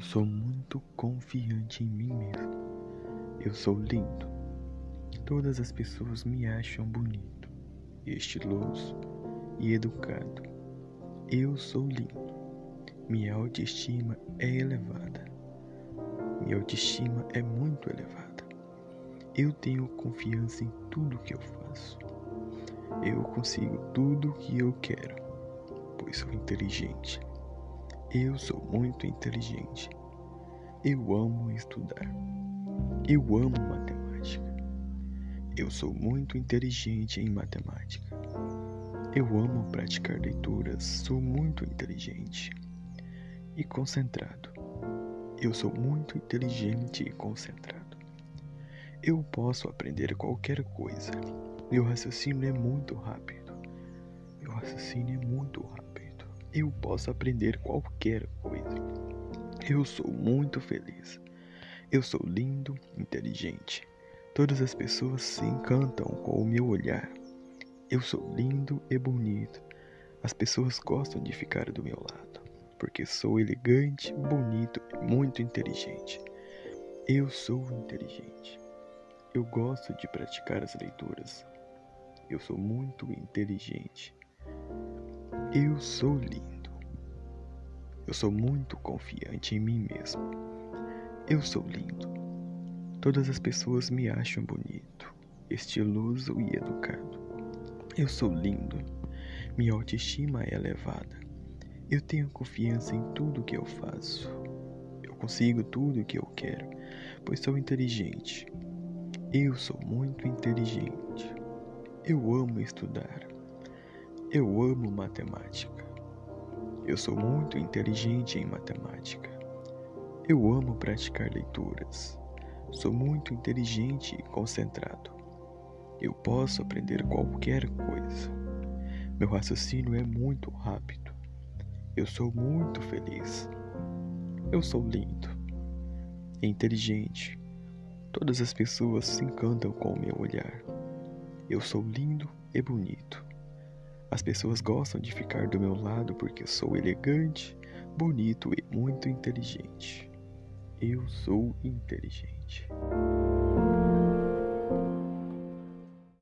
sou muito confiante em mim mesmo. Eu sou lindo. Todas as pessoas me acham bonito, estiloso e educado. Eu sou lindo. Minha autoestima é elevada. Minha autoestima é muito elevada. Eu tenho confiança em tudo que eu faço. Eu consigo tudo o que eu quero, pois sou inteligente. Eu sou muito inteligente. Eu amo estudar. Eu amo matemática. Eu sou muito inteligente em matemática. Eu amo praticar leituras. Sou muito inteligente e concentrado. Eu sou muito inteligente e concentrado. Eu posso aprender qualquer coisa. Meu raciocínio é muito rápido. Meu raciocínio é muito rápido eu posso aprender qualquer coisa. Eu sou muito feliz. Eu sou lindo, inteligente. Todas as pessoas se encantam com o meu olhar. Eu sou lindo e bonito. As pessoas gostam de ficar do meu lado, porque sou elegante, bonito e muito inteligente. Eu sou inteligente. Eu gosto de praticar as leituras. Eu sou muito inteligente. Eu sou lindo. Eu sou muito confiante em mim mesmo. Eu sou lindo. Todas as pessoas me acham bonito, estiloso e educado. Eu sou lindo. Minha autoestima é elevada. Eu tenho confiança em tudo que eu faço. Eu consigo tudo o que eu quero, pois sou inteligente. Eu sou muito inteligente. Eu amo estudar. Eu amo matemática. Eu sou muito inteligente em matemática. Eu amo praticar leituras. Sou muito inteligente e concentrado. Eu posso aprender qualquer coisa. Meu raciocínio é muito rápido. Eu sou muito feliz. Eu sou lindo e inteligente. Todas as pessoas se encantam com o meu olhar. Eu sou lindo e bonito. As pessoas gostam de ficar do meu lado porque sou elegante, bonito e muito inteligente. Eu sou inteligente.